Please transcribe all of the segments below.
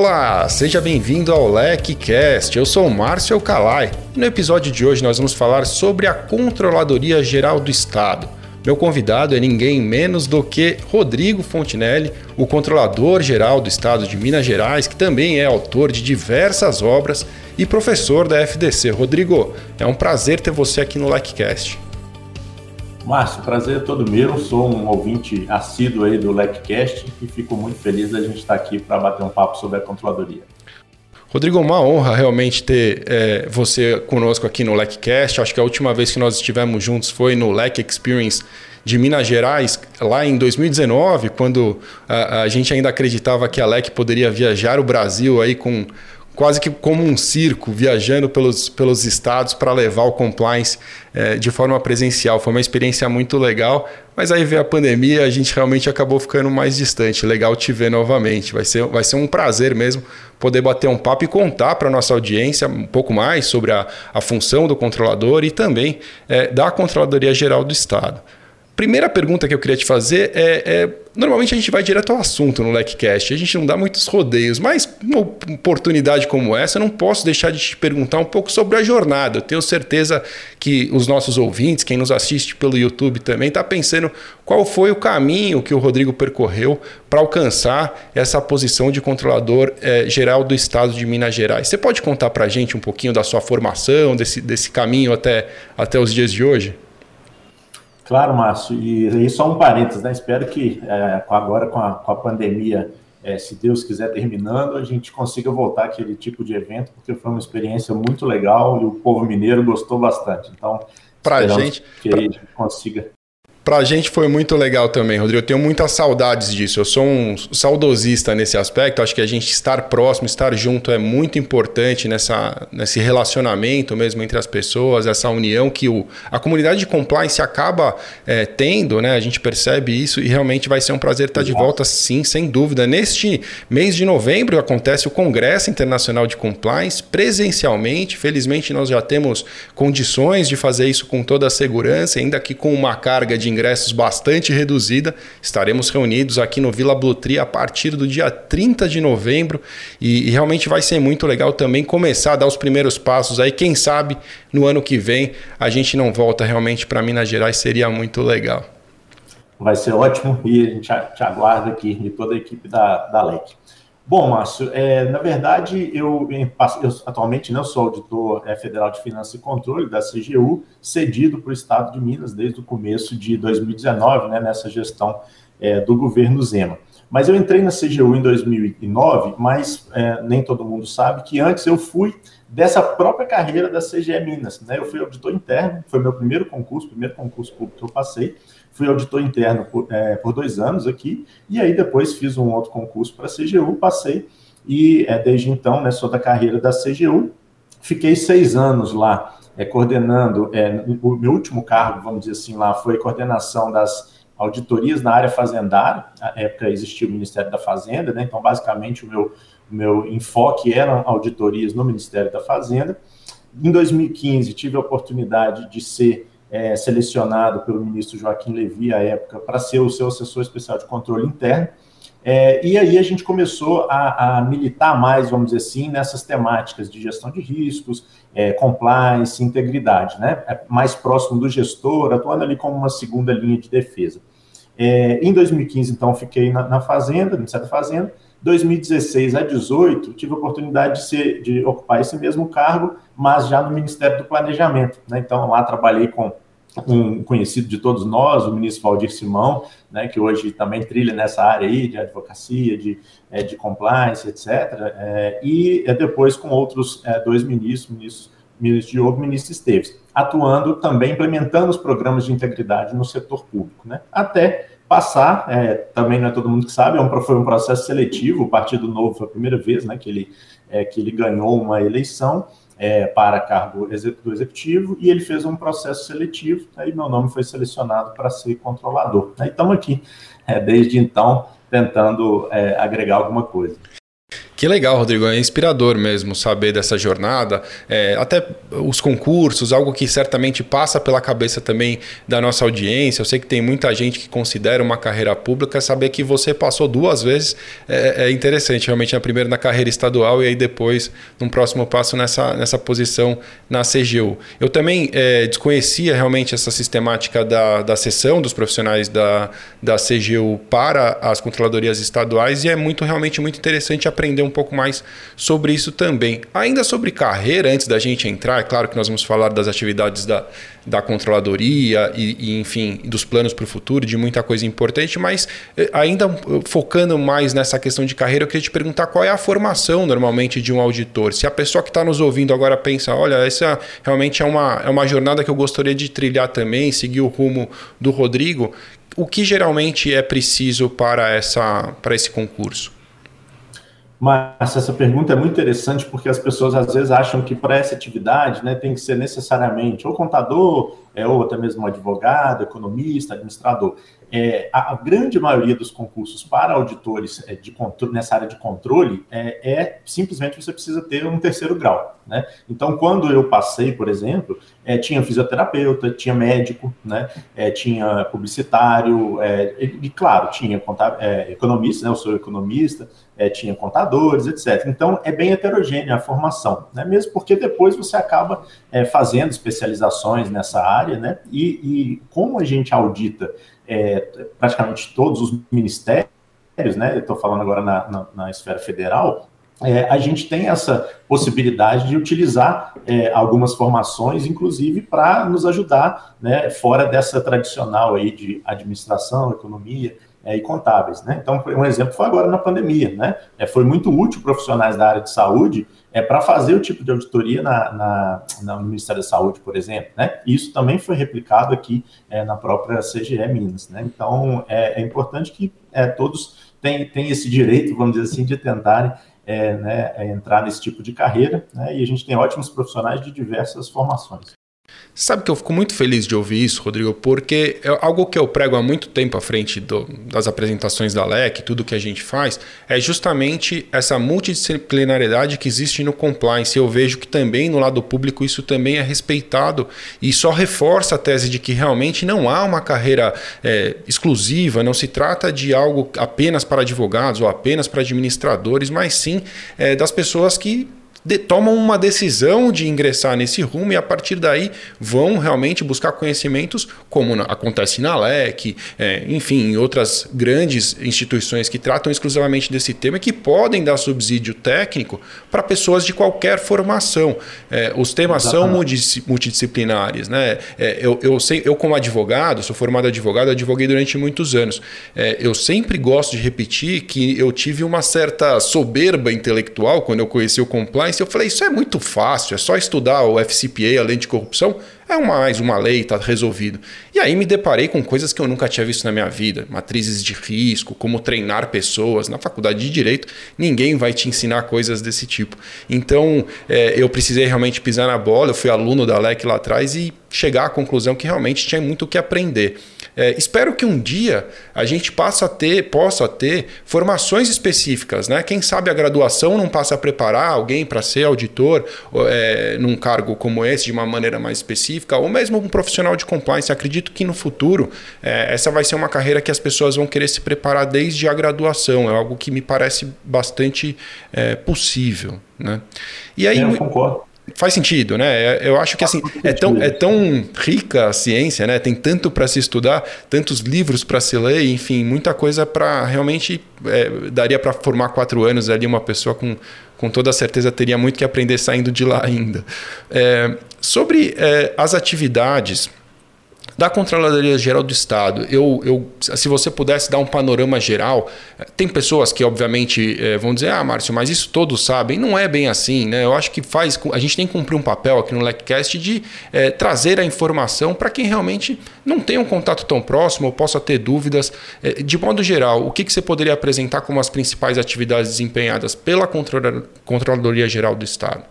olá! Seja bem-vindo ao LecCast. Eu sou o Márcio Alcalai no episódio de hoje nós vamos falar sobre a Controladoria Geral do Estado. Meu convidado é ninguém menos do que Rodrigo Fontinelli, o controlador geral do Estado de Minas Gerais, que também é autor de diversas obras e professor da FDC. Rodrigo, é um prazer ter você aqui no LecCast. Márcio, prazer é todo meu. Sou um ouvinte assíduo aí do LecCast e fico muito feliz da gente estar aqui para bater um papo sobre a controladoria. Rodrigo, uma honra realmente ter é, você conosco aqui no LecCast. Acho que a última vez que nós estivemos juntos foi no Lec Experience de Minas Gerais, lá em 2019, quando a, a gente ainda acreditava que a LEC poderia viajar o Brasil aí com quase que como um circo, viajando pelos, pelos estados para levar o compliance é, de forma presencial. Foi uma experiência muito legal, mas aí veio a pandemia, a gente realmente acabou ficando mais distante. Legal te ver novamente. Vai ser, vai ser um prazer mesmo poder bater um papo e contar para a nossa audiência um pouco mais sobre a, a função do controlador e também é, da Controladoria Geral do Estado. Primeira pergunta que eu queria te fazer é, é normalmente a gente vai direto ao assunto no LecCast, a gente não dá muitos rodeios, mas uma oportunidade como essa, eu não posso deixar de te perguntar um pouco sobre a jornada. Eu tenho certeza que os nossos ouvintes, quem nos assiste pelo YouTube também, está pensando qual foi o caminho que o Rodrigo percorreu para alcançar essa posição de controlador é, geral do Estado de Minas Gerais. Você pode contar para a gente um pouquinho da sua formação, desse, desse caminho até, até os dias de hoje? Claro, Márcio. E, e só um parênteses, né? Espero que é, agora com a, com a pandemia, é, se Deus quiser terminando, a gente consiga voltar àquele tipo de evento, porque foi uma experiência muito legal e o povo mineiro gostou bastante. Então, para gente que pra... a gente consiga para a gente foi muito legal também, Rodrigo. Eu tenho muitas saudades disso. Eu sou um saudosista nesse aspecto. Acho que a gente estar próximo, estar junto é muito importante nessa, nesse relacionamento mesmo entre as pessoas, essa união que o, a comunidade de compliance acaba é, tendo, né? A gente percebe isso e realmente vai ser um prazer estar de volta, sim, sem dúvida. Neste mês de novembro acontece o Congresso Internacional de Compliance presencialmente. Felizmente, nós já temos condições de fazer isso com toda a segurança, ainda que com uma carga de ingressos bastante reduzida. Estaremos reunidos aqui no Vila Blutri a partir do dia 30 de novembro e, e, realmente vai ser muito legal também começar a dar os primeiros passos aí. Quem sabe no ano que vem a gente não volta realmente para Minas Gerais, seria muito legal. Vai ser ótimo e a gente te aguarda aqui e toda a equipe da, da LEC. Bom, Márcio, é, na verdade, eu, eu atualmente não sou auditor é, federal de finanças e controle da CGU, cedido para o Estado de Minas desde o começo de 2019, né, nessa gestão é, do governo Zema. Mas eu entrei na CGU em 2009, mas é, nem todo mundo sabe que antes eu fui dessa própria carreira da CGE Minas. Né? Eu fui auditor interno, foi meu primeiro concurso, primeiro concurso público que eu passei. Fui auditor interno por, é, por dois anos aqui, e aí depois fiz um outro concurso para a CGU, passei, e é, desde então, né, sou da carreira da CGU. Fiquei seis anos lá, é, coordenando, é, o meu último cargo, vamos dizer assim, lá foi coordenação das auditorias na área fazendária, na época existia o Ministério da Fazenda, né, então basicamente o meu, o meu enfoque eram auditorias no Ministério da Fazenda. Em 2015, tive a oportunidade de ser é, selecionado pelo ministro Joaquim Levy, à época, para ser o seu assessor especial de controle interno. É, e aí a gente começou a, a, militar mais, vamos dizer assim, nessas temáticas de gestão de riscos, é, compliance, integridade, né? É mais próximo do gestor, atuando ali como uma segunda linha de defesa. É, em 2015, então, fiquei na, na Fazenda, no Ministério da Fazenda. 2016 a 18, tive a oportunidade de, ser, de ocupar esse mesmo cargo, mas já no Ministério do Planejamento. Né? Então, lá trabalhei com um conhecido de todos nós, o ministro Valdir Simão, né, que hoje também trilha nessa área aí de advocacia, de, é, de compliance, etc. É, e é, depois com outros é, dois ministros, ministro, ministro Diogo e ministro Esteves, atuando também, implementando os programas de integridade no setor público, né, até passar, é, também não é todo mundo que sabe, é um, foi um processo seletivo, o Partido Novo foi a primeira vez né, que, ele, é, que ele ganhou uma eleição, é, para cargo do executivo e ele fez um processo seletivo, aí meu nome foi selecionado para ser controlador. Aí estamos aqui, é, desde então, tentando é, agregar alguma coisa. Que legal, Rodrigo. É inspirador mesmo saber dessa jornada. É, até os concursos, algo que certamente passa pela cabeça também da nossa audiência. Eu sei que tem muita gente que considera uma carreira pública. Saber que você passou duas vezes é, é interessante. Realmente, a primeira na carreira estadual e aí depois, num próximo passo, nessa, nessa posição na CGU. Eu também é, desconhecia realmente essa sistemática da, da sessão dos profissionais da, da CGU para as controladorias estaduais e é muito realmente muito interessante aprender um um pouco mais sobre isso também. Ainda sobre carreira, antes da gente entrar, é claro que nós vamos falar das atividades da, da controladoria e, e enfim, dos planos para o futuro, de muita coisa importante, mas eh, ainda focando mais nessa questão de carreira, eu queria te perguntar qual é a formação normalmente de um auditor. Se a pessoa que está nos ouvindo agora pensa, olha, essa realmente é uma, é uma jornada que eu gostaria de trilhar também, seguir o rumo do Rodrigo, o que geralmente é preciso para, essa, para esse concurso? Mas essa pergunta é muito interessante porque as pessoas às vezes acham que para essa atividade né, tem que ser necessariamente ou contador, é, ou até mesmo advogado, economista, administrador. É, a, a, grande maioria dos concursos para auditores é, de controle, nessa área de controle é, é, simplesmente você precisa ter um terceiro grau. Né? Então, quando eu passei, por exemplo, é, tinha fisioterapeuta, tinha médico, né? É, tinha publicitário, é, e, claro, tinha economista, né? eu sou economista, tinha contadores, etc. Então, é bem heterogênea a formação, né? mesmo porque depois você acaba fazendo especializações nessa área, né? e, e como a gente audita é, praticamente todos os ministérios, né? Estou falando agora na, na, na esfera federal, é, a gente tem essa possibilidade de utilizar é, algumas formações, inclusive para nos ajudar, né, fora dessa tradicional aí de administração, economia é, e contábeis, né? Então, um exemplo foi agora na pandemia, né? É, foi muito útil profissionais da área de saúde é, para fazer o tipo de auditoria na, na, no Ministério da Saúde, por exemplo. Né? Isso também foi replicado aqui é, na própria CGE Minas. Né? Então, é, é importante que todos tenham, tenham esse direito, vamos dizer assim, de tentarem é, né, é, entrar nesse tipo de carreira. Né? E a gente tem ótimos profissionais de diversas formações. Sabe que eu fico muito feliz de ouvir isso, Rodrigo, porque é algo que eu prego há muito tempo à frente do, das apresentações da LEC, tudo que a gente faz, é justamente essa multidisciplinariedade que existe no compliance. Eu vejo que também no lado público isso também é respeitado e só reforça a tese de que realmente não há uma carreira é, exclusiva, não se trata de algo apenas para advogados ou apenas para administradores, mas sim é, das pessoas que de, tomam uma decisão de ingressar nesse rumo e a partir daí vão realmente buscar conhecimentos, como na, acontece na LEC, é, enfim, em outras grandes instituições que tratam exclusivamente desse tema e que podem dar subsídio técnico para pessoas de qualquer formação. É, os temas Exatamente. são multidisciplinares. Né? É, eu, eu, sei, eu, como advogado, sou formado advogado, advoguei durante muitos anos. É, eu sempre gosto de repetir que eu tive uma certa soberba intelectual quando eu conheci o compliance eu falei, isso é muito fácil, é só estudar o FCPA, a lei de corrupção, é mais uma lei, está resolvido. E aí me deparei com coisas que eu nunca tinha visto na minha vida, matrizes de risco, como treinar pessoas. Na faculdade de Direito, ninguém vai te ensinar coisas desse tipo. Então, é, eu precisei realmente pisar na bola, eu fui aluno da LEC lá atrás e chegar à conclusão que realmente tinha muito o que aprender. É, espero que um dia a gente possa ter, possa ter formações específicas, né? Quem sabe a graduação não passa a preparar alguém para ser auditor é, num cargo como esse de uma maneira mais específica, ou mesmo um profissional de compliance. Acredito que no futuro é, essa vai ser uma carreira que as pessoas vão querer se preparar desde a graduação. É algo que me parece bastante é, possível, né? E aí, eu concordo faz sentido, né? É, eu acho que assim é tão, é tão rica a ciência, né? Tem tanto para se estudar, tantos livros para se ler, enfim, muita coisa para realmente é, daria para formar quatro anos ali uma pessoa com com toda certeza teria muito que aprender saindo de lá ainda. É, sobre é, as atividades da Controladoria Geral do Estado, eu, eu, se você pudesse dar um panorama geral, tem pessoas que obviamente é, vão dizer, ah, Márcio, mas isso todos sabem. Não é bem assim, né? Eu acho que faz. A gente tem que cumprir um papel aqui no LECCast de é, trazer a informação para quem realmente não tem um contato tão próximo ou possa ter dúvidas. É, de modo geral, o que, que você poderia apresentar como as principais atividades desempenhadas pela Controladoria Geral do Estado?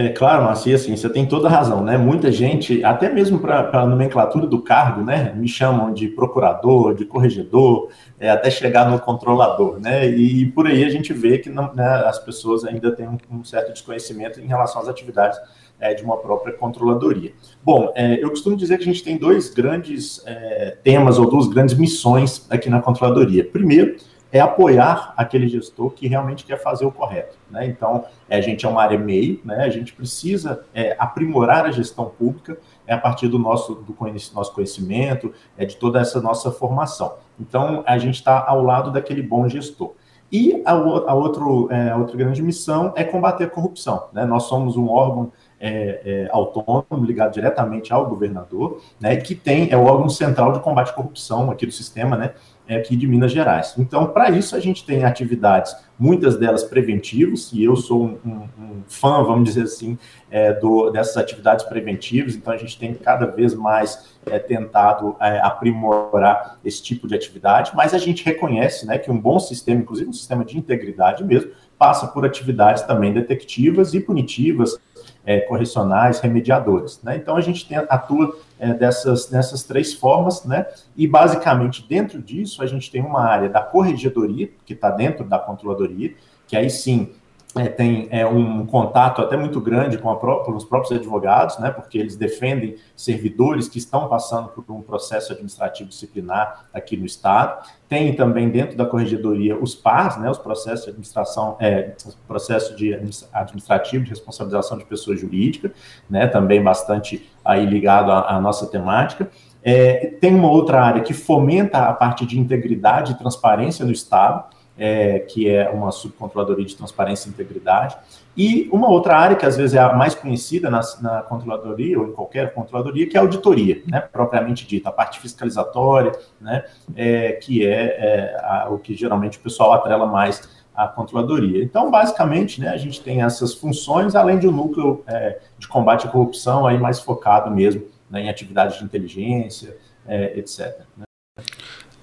É claro, Marcia, assim, você tem toda a razão, né? Muita gente, até mesmo para a nomenclatura do cargo, né? Me chamam de procurador, de corregedor, é, até chegar no controlador, né? E, por aí a gente vê que não, né, as pessoas ainda têm um, um, certo desconhecimento em relação às atividades é, de uma própria controladoria. Bom, é, eu costumo dizer que a gente tem dois grandes é, temas ou duas grandes missões aqui na controladoria. Primeiro, é apoiar aquele gestor que realmente quer fazer o correto. Né? Então, é, a gente é uma área meio, né? a gente precisa é, aprimorar a gestão pública é a partir do nosso, do nosso conhecimento, é de toda essa nossa formação. Então, a gente está ao lado daquele bom gestor. E a, a, outro, é, outra grande missão é combater a corrupção. Né? Nós somos um órgão é, é, autônomo, ligado diretamente ao governador, né, que tem, é o órgão central de combate à corrupção aqui do sistema, né, é aqui de Minas Gerais. Então, para isso, a gente tem atividades, muitas delas preventivas, e eu sou um, um, um fã, vamos dizer assim, é, do, dessas atividades preventivas, então a gente tem cada vez mais é, tentado é, aprimorar esse tipo de atividade, mas a gente reconhece né, que um bom sistema, inclusive um sistema de integridade mesmo, passa por atividades também detectivas e punitivas, é, correcionais, remediadores. Né? Então a gente tem, atua é, dessas, dessas três formas, né? E basicamente dentro disso a gente tem uma área da corregedoria, que está dentro da controladoria, que aí sim é, tem é, um contato até muito grande com, com, os próprios advogados, né, porque eles defendem servidores que estão passando por um processo administrativo disciplinar aqui no Estado. Tem também dentro da corregedoria os PARs, né, os processos de administração, é, processo de administrativo de responsabilização de pessoa jurídica, né, também bastante aí ligado à, à nossa temática. É, tem uma outra área que fomenta a parte de integridade e transparência no Estado, é, que é uma subcontroladoria de transparência e integridade, e uma outra área que às vezes é a mais conhecida na, na controladoria ou em qualquer controladoria, que é a auditoria, né, propriamente dita, a parte fiscalizatória, né, é, que é, é a, o que geralmente o pessoal atrela mais à controladoria. Então, basicamente, né, a gente tem essas funções, além de um núcleo é, de combate à corrupção aí mais focado mesmo né, em atividades de inteligência, é, etc. Né?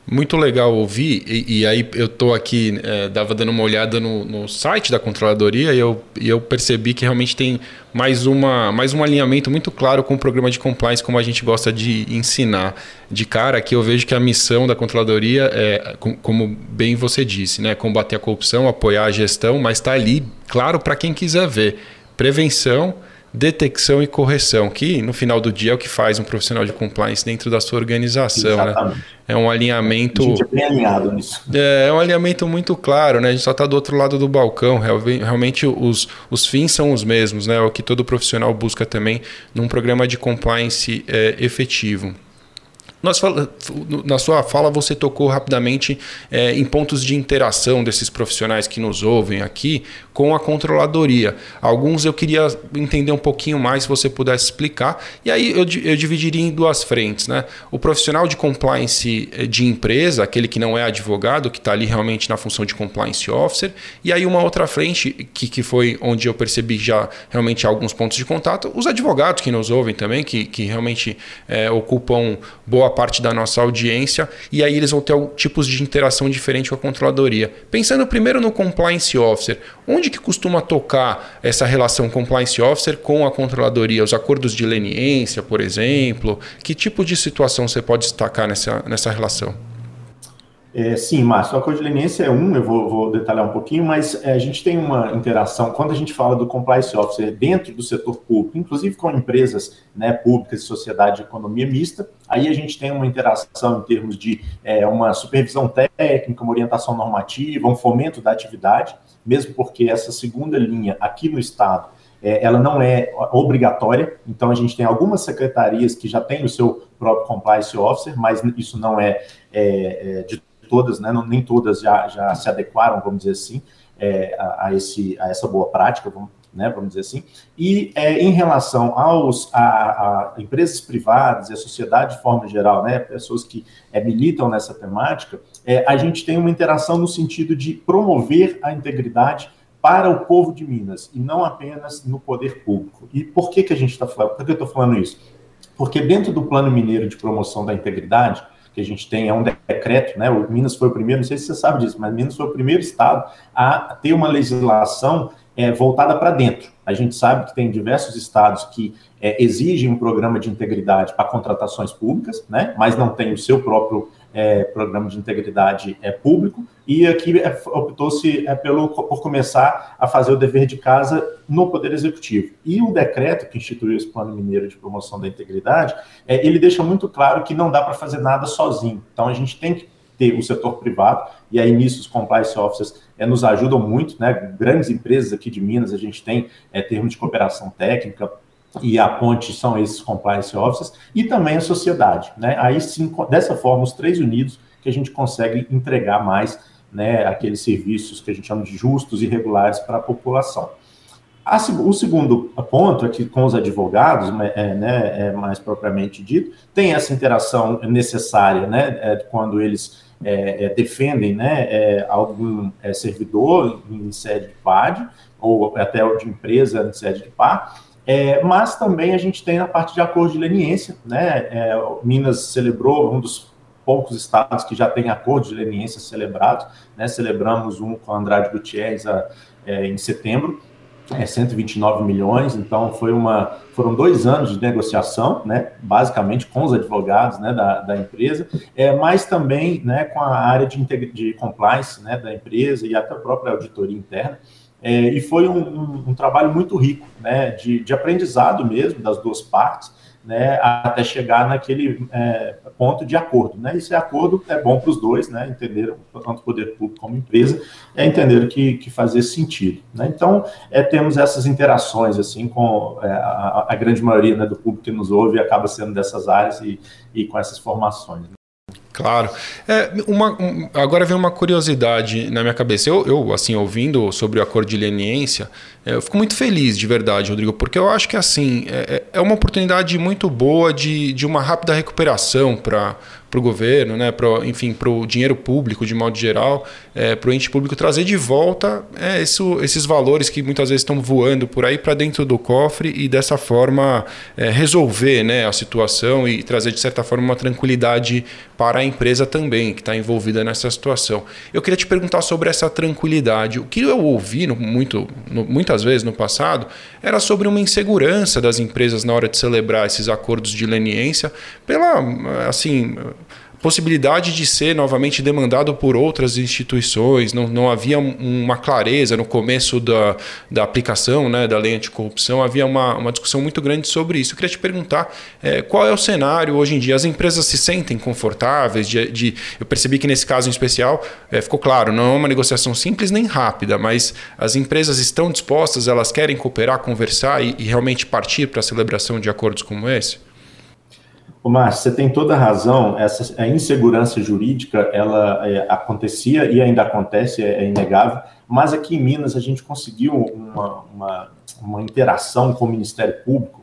Muito legal ouvir, e, e aí eu estou aqui, é, dava dando uma olhada no, no, site da controladoria e eu, e eu percebi que realmente tem mais, uma, mais um alinhamento muito claro com o programa de compliance, como a gente gosta de ensinar. De cara, aqui eu vejo que a missão da controladoria é, como bem você disse, né, combater a corrupção, apoiar a gestão, mas está ali, claro, para quem quiser ver. Prevenção detecção e correção, que no final do dia é o que faz um profissional de compliance dentro da sua organização. Né? É um alinhamento. A gente é bem alinhado nisso. É, é um alinhamento muito claro, né? A gente só está do outro lado do balcão. Realmente os, os fins são os mesmos, né? É o que todo profissional busca também num programa de compliance é, efetivo. Nós na sua fala, você tocou rapidamente é, em pontos de interação desses profissionais que nos ouvem aqui com a controladoria. Alguns eu queria entender um pouquinho mais, se você pudesse explicar. E aí eu, eu dividiria em duas frentes. Né? O profissional de compliance eh, de empresa, aquele que não é advogado, que está ali realmente na função de compliance officer. E aí uma outra frente, que, que foi onde eu percebi já realmente alguns pontos de contato, os advogados que nos ouvem também, que, que realmente é, ocupam boa parte da nossa audiência. E aí eles vão ter tipos de interação diferente com a controladoria. Pensando primeiro no compliance officer, onde onde que costuma tocar essa relação compliance officer com a controladoria? Os acordos de leniência, por exemplo? Que tipo de situação você pode destacar nessa, nessa relação? É, sim, Márcio, o acordo de leniência é um, eu vou, vou detalhar um pouquinho, mas é, a gente tem uma interação, quando a gente fala do compliance officer dentro do setor público, inclusive com empresas né, públicas e sociedade de economia mista, aí a gente tem uma interação em termos de é, uma supervisão técnica, uma orientação normativa, um fomento da atividade, mesmo porque essa segunda linha aqui no Estado, é, ela não é obrigatória, então a gente tem algumas secretarias que já têm o seu próprio compliance officer, mas isso não é, é, é de todas, né, nem todas já, já se adequaram, vamos dizer assim, é, a, a, esse, a essa boa prática, vamos, né, vamos dizer assim. E é, em relação aos, a, a, empresas privadas e a sociedade de forma geral, né, pessoas que é, militam nessa temática, é, a gente tem uma interação no sentido de promover a integridade para o povo de Minas e não apenas no poder público. E por que, que a gente está falando? Por que eu estou falando isso? Porque dentro do Plano Mineiro de Promoção da Integridade, que a gente tem é um decreto, né? O Minas foi o primeiro, não sei se você sabe disso, mas Minas foi o primeiro estado a ter uma legislação é, voltada para dentro. A gente sabe que tem diversos estados que é, exigem um programa de integridade para contratações públicas, né? mas não tem o seu próprio é, programa de integridade é, público, e aqui é, optou-se é, pelo, por começar a fazer o dever de casa no Poder Executivo. E o decreto que instituiu esse Plano Mineiro de Promoção da Integridade, é, ele deixa muito claro que não dá para fazer nada sozinho. Então, a gente tem que ter o setor privado, e aí nisso os compliance officers é, nos ajudam muito, né? Grandes empresas aqui de Minas, a gente tem é, termos de cooperação técnica, e a ponte são esses compliance officers, e também a sociedade. Né? Aí sim, dessa forma, os três unidos, que a gente consegue entregar mais né, aqueles serviços que a gente chama de justos e regulares para a população. A, o segundo ponto é que com os advogados, é, né, é, mais propriamente dito, tem essa interação necessária né, é, quando eles é, é, defendem né, é, algum servidor em sede de PAD, ou até de empresa em sede de PA, é, mas também a gente tem a parte de acordo de leniência, né? É, Minas celebrou um dos poucos estados que já tem acordo de leniência celebrado, né? Celebramos um com Andrade Gutierrez a, é, em setembro, é, 129 milhões, então foi uma, foram dois anos de negociação, né, basicamente com os advogados né, da, da empresa, é, mas também né, com a área de, de compliance né, da empresa e até a própria auditoria interna. É, e foi um, um, um, trabalho muito rico, né, de, de, aprendizado mesmo das duas partes, né, até chegar naquele é, ponto de acordo. Né? Esse acordo é bom para os dois, né, entenderam, tanto o poder público como empresa, é entender que, que fazia sentido. Né? Então, é, temos essas interações assim com é, a, a, grande maioria né, do público que nos ouve acaba sendo dessas áreas e, e com essas formações. Né? Claro. É, uma, um, agora vem uma curiosidade na minha cabeça. Eu, eu, assim, ouvindo sobre o acordo de leniência, eu fico muito feliz, de verdade, Rodrigo, porque eu acho que, assim, é, é uma oportunidade muito boa de, de uma rápida recuperação para o governo, né, pro, enfim, para o dinheiro público de modo geral, é, para o ente público trazer de volta é, isso, esses valores que muitas vezes estão voando por aí para dentro do cofre e dessa forma é, resolver né, a situação e trazer de certa forma uma tranquilidade para a empresa também que está envolvida nessa situação. Eu queria te perguntar sobre essa tranquilidade. O que eu ouvi no, muito, no, muitas vezes no passado era sobre uma insegurança das empresas na hora de celebrar esses acordos de leniência pela assim possibilidade de ser novamente demandado por outras instituições, não, não havia uma clareza no começo da, da aplicação né, da lei anticorrupção, havia uma, uma discussão muito grande sobre isso. Eu queria te perguntar é, qual é o cenário hoje em dia? As empresas se sentem confortáveis? De, de eu percebi que nesse caso em especial é, ficou claro, não é uma negociação simples nem rápida, mas as empresas estão dispostas, elas querem cooperar, conversar e, e realmente partir para a celebração de acordos como esse? Márcio, você tem toda a razão. Essa a insegurança jurídica, ela é, acontecia e ainda acontece, é, é, inegável. Mas aqui em Minas a gente conseguiu uma, uma, uma interação com o Ministério Público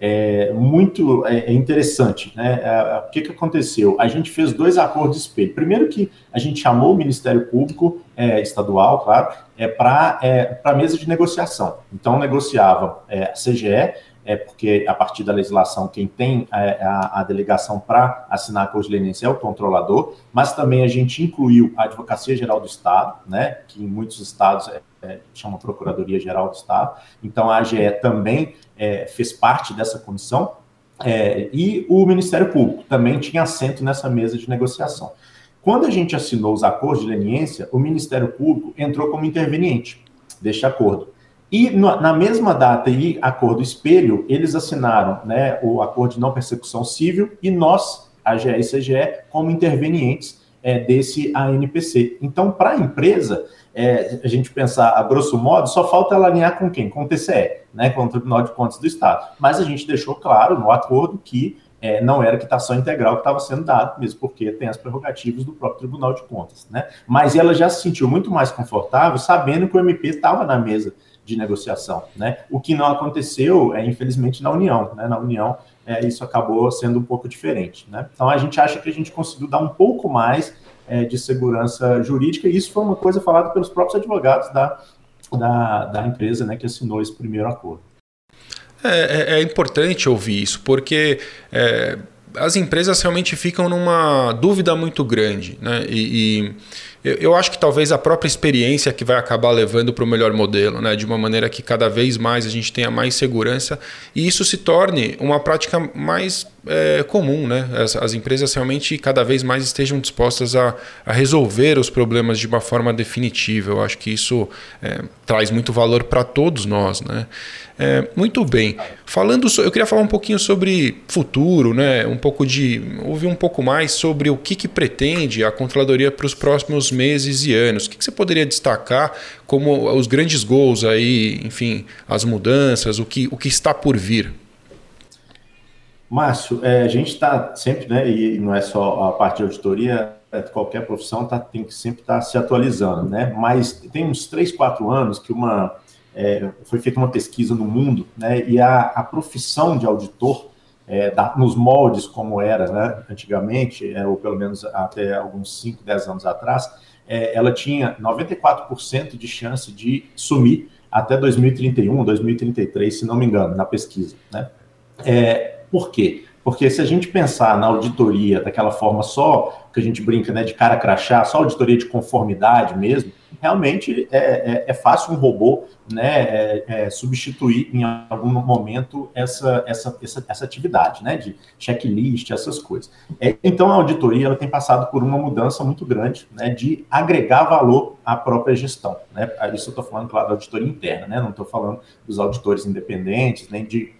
é, muito é, é interessante. Né? É, o que, que aconteceu? A gente fez dois acordos de espelho. Primeiro que a gente chamou o Ministério Público é, estadual, claro, é, para é, a mesa de negociação. Então negociava a CGE é porque a partir da legislação quem tem a, a, a delegação para assinar a leniência é o controlador, mas também a gente incluiu a Advocacia Geral do Estado, né, que em muitos estados é, é, chama Procuradoria Geral do Estado, então a AGE também é, fez parte dessa comissão, é, e o Ministério Público também tinha assento nessa mesa de negociação. Quando a gente assinou os acordos de leniência, o Ministério Público entrou como interveniente deste acordo. E na mesma data e acordo espelho, eles assinaram né, o acordo de não persecução civil e nós, a GE e CGE, como intervenientes é, desse ANPC. Então, para a empresa, é, a gente pensar a grosso modo, só falta ela alinhar com quem? Com o TCE, né, com o Tribunal de Contas do Estado. Mas a gente deixou claro no acordo que é, não era quitação integral que estava sendo dado, mesmo porque tem as prerrogativas do próprio Tribunal de Contas. Né? Mas ela já se sentiu muito mais confortável sabendo que o MP estava na mesa de negociação, né? O que não aconteceu, é, infelizmente, na União, né? Na União, é, isso acabou sendo um pouco diferente, né? Então, a gente acha que a gente conseguiu dar um pouco mais é, de segurança jurídica, e isso foi uma coisa falada pelos próprios advogados da, da, da empresa, né, que assinou esse primeiro acordo. É, é, é importante ouvir isso, porque é, as empresas realmente ficam numa dúvida muito grande, né? E, e eu, eu acho que talvez a própria experiência que vai acabar levando para o melhor modelo, né? de uma maneira que cada vez mais a gente tenha mais segurança e isso se torne uma prática mais é, comum. Né? As, as, empresas realmente cada vez mais estejam dispostas a, a, resolver os problemas de uma forma definitiva. Eu acho que isso é, traz muito valor para todos nós. Né? É, muito bem. Falando, eu queria falar um pouquinho sobre futuro, né? Um pouco de ouvir um pouco mais sobre o que, que pretende a controladoria para os próximos meses e anos. O que, que você poderia destacar como os grandes gols aí, enfim, as mudanças, o que, o que está por vir? Márcio, é, a gente está sempre, né? E não é só a parte de auditoria, é, qualquer profissão tá, tem que sempre estar tá se atualizando, né? Mas tem uns 3, 4 anos que uma é, foi feita uma pesquisa no mundo, né, e a, a profissão de auditor, é, da, nos moldes como era né, antigamente, é, ou pelo menos até alguns 5, 10 anos atrás, é, ela tinha 94% de chance de sumir até 2031, 2033, se não me engano, na pesquisa. Né? É, por quê? Porque se a gente pensar na auditoria daquela forma só, que a gente brinca né, de cara crachá, só auditoria de conformidade mesmo, realmente é, é, é fácil um robô né, é, é, substituir em algum momento essa, essa, essa, essa, atividade né, de checklist, essas coisas. É, então, a auditoria ela tem passado por uma mudança muito grande né, de agregar valor à própria gestão. Né? Isso eu estou falando, claro, da auditoria interna, né? não estou falando dos auditores independentes, nem de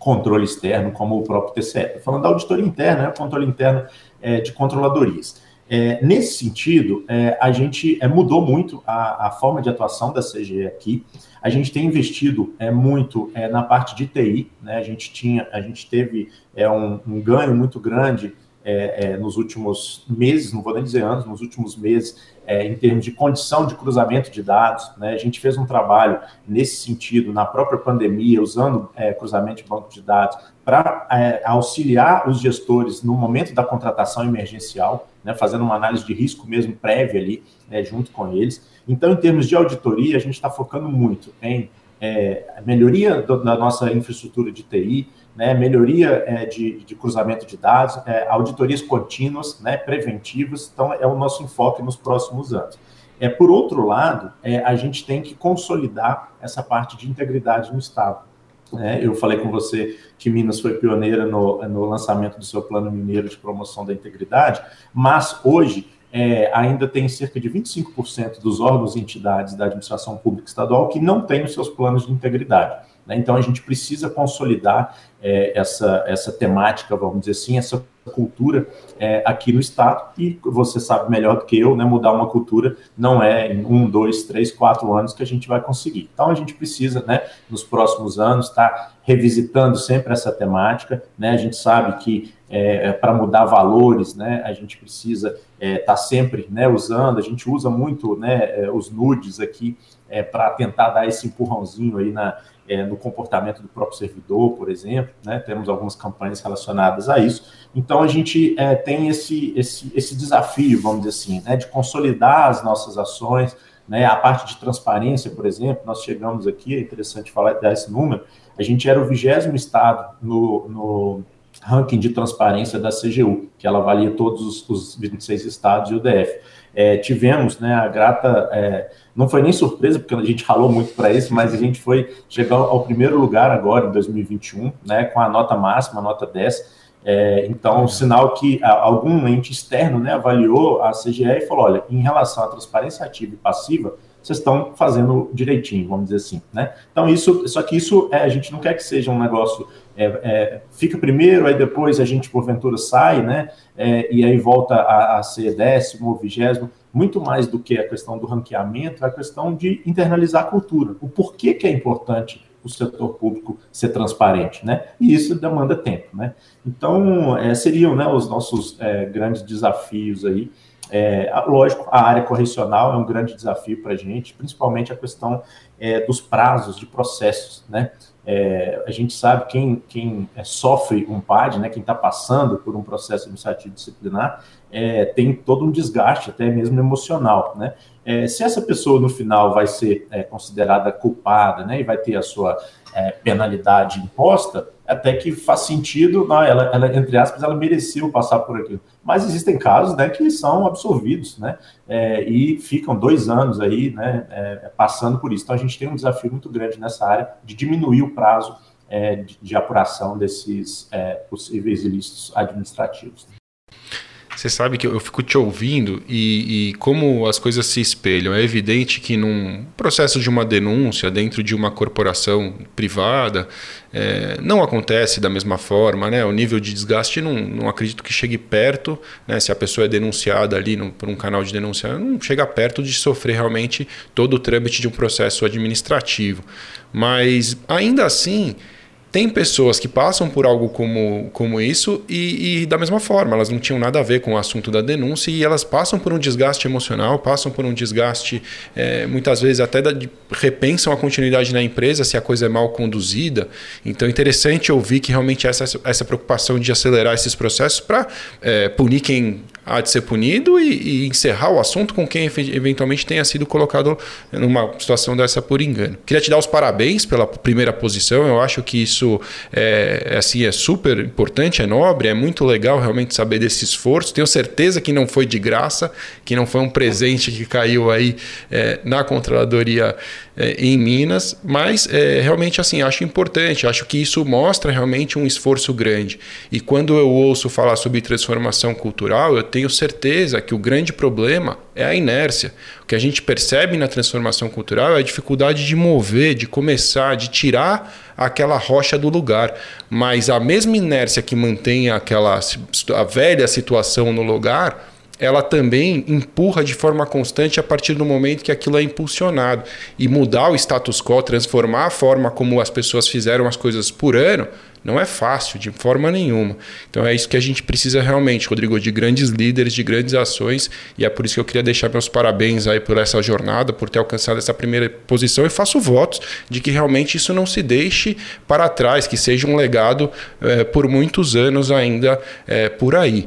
controle externo, como o próprio TCE. Falando da auditoria interna, né, controle interno é, de controladorias. É, nesse sentido, é, a gente é, mudou muito a, a, forma de atuação da CGE aqui. A gente tem investido é, muito é, na parte de TI, né? A gente tinha, a gente teve é, um, um ganho muito grande é, nos últimos meses, não vou nem dizer anos, nos últimos meses, em termos de condição de cruzamento de dados. Né? A gente fez um trabalho nesse sentido na própria pandemia, usando cruzamento de banco de dados para auxiliar os gestores no momento da contratação emergencial né, fazendo uma análise de risco mesmo prévia ali, né, junto com eles. Então, em termos de auditoria, a gente está focando muito em é, melhoria do, da nossa infraestrutura de TI, né, melhoria é, de, de, cruzamento de dados, é, auditorias contínuas, né, preventivas. Então, é o nosso enfoque nos próximos anos. É, por outro lado, é, a gente tem que consolidar essa parte de integridade no Estado. É, eu falei com você que Minas foi pioneira no, no, lançamento do seu plano mineiro de promoção da integridade, mas hoje é, ainda tem cerca de 25% dos órgãos e entidades da administração pública estadual que não têm os seus planos de integridade. Né? Então a gente precisa consolidar é, essa, essa temática, vamos dizer assim, essa cultura é, aqui no estado e você sabe melhor do que eu, né? Mudar uma cultura não é em um, dois, três, quatro anos que a gente vai conseguir. Então a gente precisa, né? Nos próximos anos, estar tá revisitando sempre essa temática, né? A gente sabe que é, é para mudar valores, né? A gente precisa estar é, tá sempre, né? Usando, a gente usa muito, né? É, os nudes aqui é, para tentar dar esse empurrãozinho aí na é, no comportamento do próprio servidor, por exemplo, né? temos algumas campanhas relacionadas a isso. Então, a gente é, tem esse, esse, esse desafio, vamos dizer assim, né? de consolidar as nossas ações, né? a parte de transparência, por exemplo, nós chegamos aqui, é interessante falar desse número, a gente era o vigésimo estado no, no ranking de transparência da CGU, que ela avalia todos os, os 26 estados e o DF. É, tivemos né, a grata é, não foi nem surpresa, porque a gente ralou muito para isso, mas a gente foi chegar ao primeiro lugar agora, em 2021, né, com a nota máxima, a nota 10. É, então, sinal que algum ente externo né, avaliou a CGE e falou: olha, em relação à transparência ativa e passiva, vocês estão fazendo direitinho, vamos dizer assim, né? Então, isso, só que isso é, a gente não quer que seja um negócio é, é, fica primeiro, aí depois a gente, porventura, sai, né? É, e aí volta a, a ser décimo ou vigésimo muito mais do que a questão do ranqueamento, é a questão de internalizar a cultura. O porquê que é importante o setor público ser transparente, né? E isso demanda tempo, né? Então, é, seriam né, os nossos é, grandes desafios aí. É, lógico, a área correcional é um grande desafio para a gente, principalmente a questão é, dos prazos de processos, né? É, a gente sabe quem, quem é, sofre um PAD, né, quem está passando por um processo administrativo disciplinar, é, tem todo um desgaste, até mesmo emocional, né? É, se essa pessoa no final vai ser é, considerada culpada, né, e vai ter a sua é, penalidade imposta, até que faz sentido, não, ela, ela, entre aspas, ela mereceu passar por aquilo. Mas existem casos né, que são absolvidos, né, é, e ficam dois anos aí, né, é, passando por isso. Então a gente tem um desafio muito grande nessa área de diminuir o prazo de, de, apuração desses possíveis ilícitos administrativos. Você sabe que eu fico te ouvindo e, e, como as coisas se espelham. É evidente que num processo de uma denúncia dentro de uma corporação privada é, não acontece da mesma forma, né? O nível de desgaste não, não acredito que chegue perto, né? Se a pessoa é denunciada ali no, por um canal de denúncia, não chega perto de sofrer realmente todo o trâmite de um processo administrativo. Mas ainda assim tem pessoas que passam por algo como, como isso e, e, da mesma forma, elas não tinham nada a ver com o assunto da denúncia e elas passam por um desgaste emocional, passam por um desgaste, é, muitas vezes até da, repensam a continuidade na empresa se a coisa é mal conduzida. Então é interessante ouvir que realmente essa, essa preocupação de acelerar esses processos para é, punir quem há de ser punido e, e, encerrar o assunto com quem eventualmente tenha sido colocado numa situação dessa por engano. Queria te dar os parabéns pela primeira posição, eu acho que isso é, é, assim, é super importante, é nobre, é muito legal realmente saber desse esforço. Tenho certeza que não foi de graça, que não foi um presente que caiu aí é, na Controladoria é, em Minas, mas é, realmente assim, acho importante, acho que isso mostra realmente um esforço grande. E quando eu ouço falar sobre transformação cultural, eu tenho certeza que o grande problema é a inércia. O que a gente percebe na transformação cultural é a dificuldade de mover, de começar, de tirar aquela rocha do lugar. Mas a mesma inércia que mantém aquela a velha situação no lugar, ela também empurra de forma constante a partir do momento que aquilo é impulsionado. E mudar o status quo, transformar a forma como as pessoas fizeram as coisas por ano, não é fácil de forma nenhuma. Então é isso que a gente precisa realmente, Rodrigo, de grandes líderes, de grandes ações, e é por isso que eu queria deixar meus parabéns aí por essa jornada, por ter alcançado essa primeira posição e faço votos de que realmente isso não se deixe para trás, que seja um legado é, por muitos anos ainda é, por aí.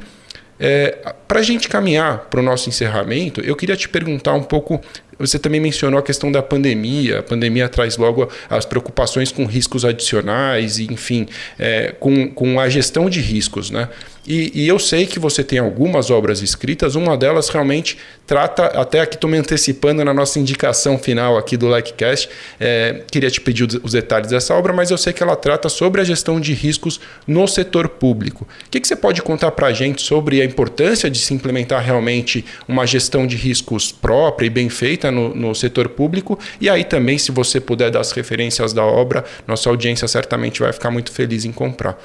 É, para a gente caminhar para o nosso encerramento, eu queria te perguntar um pouco você também mencionou a questão da pandemia. A pandemia traz logo as preocupações com riscos adicionais, enfim, é, com, com a gestão de riscos. Né? E, e, eu sei que você tem algumas obras escritas, uma delas realmente trata, até aqui estou me antecipando na nossa indicação final aqui do LikeCast, é, queria te pedir os detalhes dessa obra, mas eu sei que ela trata sobre a gestão de riscos no setor público. O que, que você pode contar para a gente sobre a importância de se implementar realmente uma gestão de riscos própria e bem feita no, no setor público? E aí também, se você puder dar as referências da obra, nossa audiência certamente vai ficar muito feliz em comprar.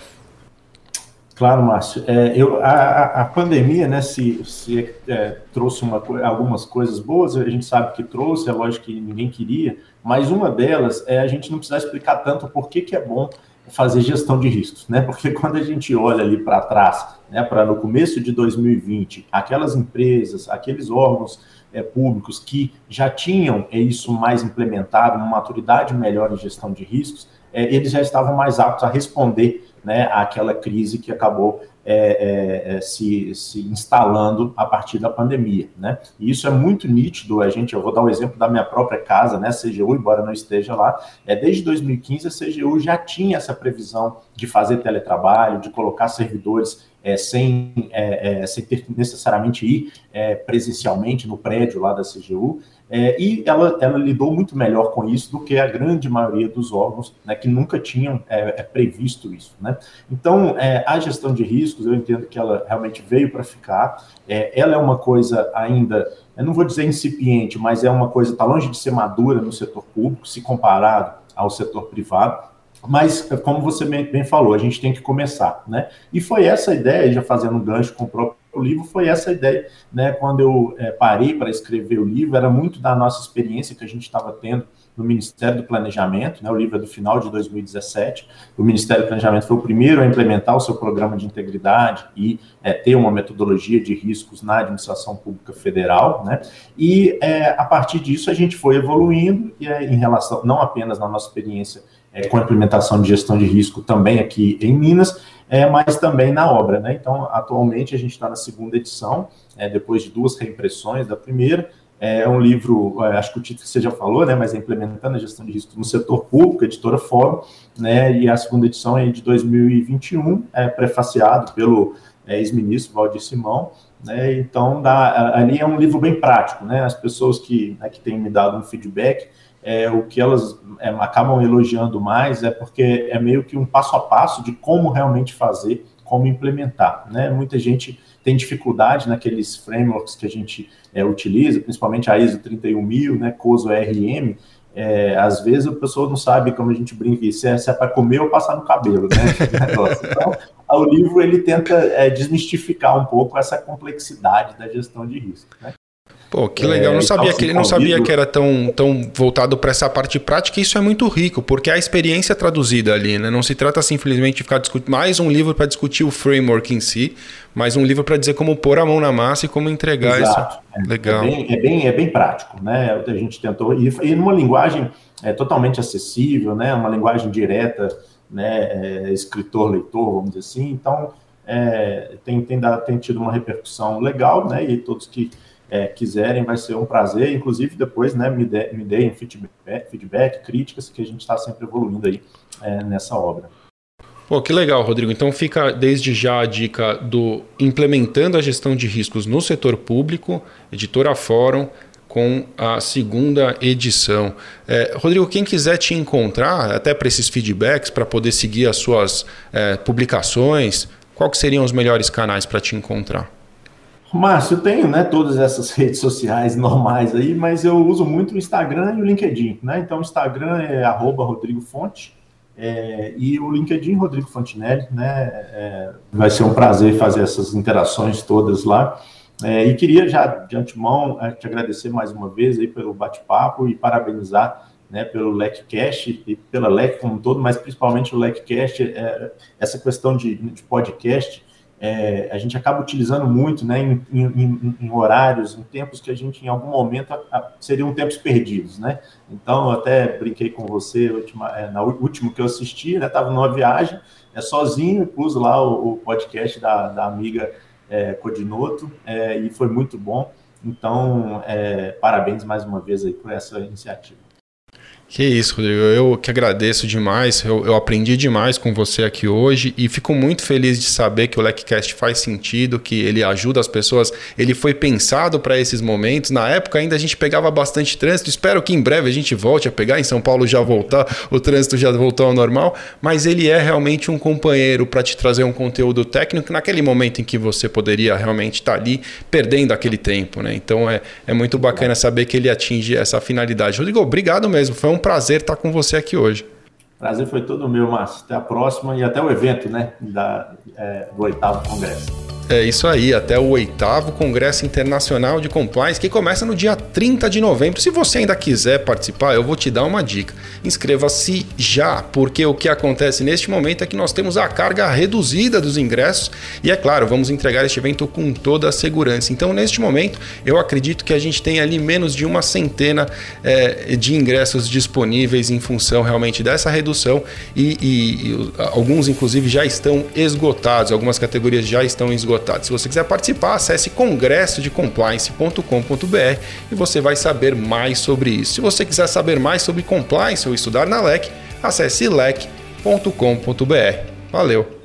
Claro, Márcio. É, eu, a, a pandemia, né, se, se é, trouxe uma, algumas coisas boas, a gente sabe que trouxe, é lógico que ninguém queria, mas uma delas é a gente não precisar explicar tanto por que, que é bom fazer gestão de riscos, né? Porque quando a gente olha ali para trás, né, para no começo de 2020, aquelas empresas, aqueles órgãos é, públicos que já tinham isso mais implementado, uma maturidade melhor em gestão de riscos, é, eles já estavam mais aptos a responder né, àquela crise que acabou é, é, é, se, se, instalando a partir da pandemia, né? E isso é muito nítido. A gente, eu vou dar o um exemplo da minha própria casa, né? CGU, embora não esteja lá, é desde 2015 a CGU já tinha essa previsão de fazer teletrabalho, de colocar servidores é, sem, é, é, sem ter necessariamente ir é, presencialmente no prédio lá da CGU. É, e ela, ela, lidou muito melhor com isso do que a grande maioria dos órgãos né, que nunca tinham previsto isso. Né? Então, a gestão de riscos, eu entendo que ela realmente veio para ficar. Ela é uma coisa ainda, eu não vou dizer incipiente, mas é uma coisa, está longe de ser madura no setor público, se comparado ao setor privado. Mas, como você bem falou, a gente tem que começar, né? E foi essa ideia, já fazendo um gancho com o próprio livro foi essa ideia, né? Quando eu é, parei para escrever o livro, era muito da nossa experiência que a gente estava tendo no Ministério do Planejamento, né? O livro é do final de 2017. O Ministério do Planejamento foi o primeiro a implementar o seu programa de integridade e é, ter uma metodologia de riscos na administração pública federal, né? E é, a partir disso a gente foi evoluindo e é, em relação não apenas na nossa experiência é, com a implementação de gestão de risco também aqui em Minas, é, mas também na obra. Né? Então, atualmente a gente está na segunda edição, é, depois de duas reimpressões da primeira. É um livro, é, acho que o título você já falou, né, mas é Implementando a Gestão de Risco no Setor Público, editora Fórum, né, e a segunda edição é de 2021, é prefaciado pelo é, ex-ministro Valdir Simão, né, então dá, ali é um livro bem prático, né, as pessoas que, né, que têm me dado um feedback, é, o que elas é, acabam elogiando mais é porque é meio que um passo a passo de como realmente fazer, como implementar, né, muita gente tem dificuldade naqueles frameworks que a gente é, utiliza, principalmente a ISO 31000, né, COSO RM, é, às vezes a pessoa não sabe como a gente brinca, se é, é para comer ou passar no cabelo, né? então, o livro ele tenta é, desmistificar um pouco essa complexidade da gestão de risco. Né? Pô, que legal. É, não sabia que ele não sabia que era tão, tão voltado para essa parte prática. Isso é muito rico, porque a experiência é traduzida ali, né? Não se trata simplesmente de ficar discutindo mais um livro para discutir o framework em si, mas um livro para dizer como pôr a mão na massa e como entregar Exato. isso. É, legal. É bem, é bem, é bem prático, né? A gente tentou e, e numa linguagem é, totalmente acessível, né? Uma linguagem direta, né? É, escritor, leitor, vamos dizer assim. Então é, tem, tem, dado, tem tido uma repercussão legal, né? E todos que é, quiserem, vai ser um prazer. Inclusive, depois, né, me, de, me deem feedback, feedback, críticas, que a gente está sempre evoluindo aí é, nessa obra. Pô, que legal, Rodrigo. Então fica desde já a dica do Implementando a Gestão de Riscos no Setor Público, editora Fórum, com a segunda edição. É, Rodrigo, quem quiser te encontrar, até para esses feedbacks, para poder seguir as suas é, publicações, quais seriam os melhores canais para te encontrar? Márcio, eu tenho né, todas essas redes sociais normais aí, mas eu uso muito o Instagram e o LinkedIn. Né? Então, o Instagram é arroba Rodrigo Fonte é, e o LinkedIn Rodrigo Fontinelli. Né? É, vai ser um prazer fazer essas interações todas lá. É, e queria já de antemão é, te agradecer mais uma vez aí pelo bate-papo e parabenizar né, pelo LecCast e pela Lec como um todo, mas principalmente o LecCast, é, essa questão de, de podcast é, a gente acaba utilizando muito né, em, em, em, horários, em tempos que a gente, em algum momento, a, a, seriam tempos perdidos. Né? Então, eu até brinquei com você última, é, na último que eu assisti, estava né, numa viagem, é, sozinho, pus lá o, o podcast da, da amiga é, Codinoto, é, e foi muito bom. Então, é, parabéns mais uma vez aí por essa iniciativa. Que isso, Rodrigo. Eu que agradeço demais. Eu, eu, aprendi demais com você aqui hoje e fico muito feliz de saber que o LecCast faz sentido, que ele ajuda as pessoas. Ele foi pensado para esses momentos. Na época ainda a gente pegava bastante trânsito. Espero que em breve a gente volte a pegar. Em São Paulo já voltar, o trânsito já voltou ao normal. Mas ele é realmente um companheiro para te trazer um conteúdo técnico naquele momento em que você poderia realmente estar tá ali perdendo aquele tempo. Né? Então é, é muito bacana saber que ele atinge essa finalidade. Rodrigo, obrigado mesmo. Foi um um prazer estar com você aqui hoje. Prazer foi todo meu, Márcio. Até a próxima e até o evento né, da, é, do oitavo congresso. É isso aí, até o oitavo Congresso Internacional de Compliance, que começa no dia 30 de novembro. Se você ainda quiser participar, eu vou te dar uma dica. Inscreva-se já, porque o que acontece neste momento é que nós temos a carga reduzida dos ingressos e, é claro, vamos entregar este evento com toda a segurança. Então, neste momento, eu acredito que a gente tem ali menos de uma centena é, de ingressos disponíveis em função realmente dessa redução e, e, e alguns, inclusive, já estão esgotados, algumas categorias já estão esgotadas esgotado. Se você quiser participar, acesse congressodecompliance.com.br e você vai saber mais sobre isso. Se você quiser saber mais sobre compliance ou estudar na LEC, acesse lec.com.br. Valeu!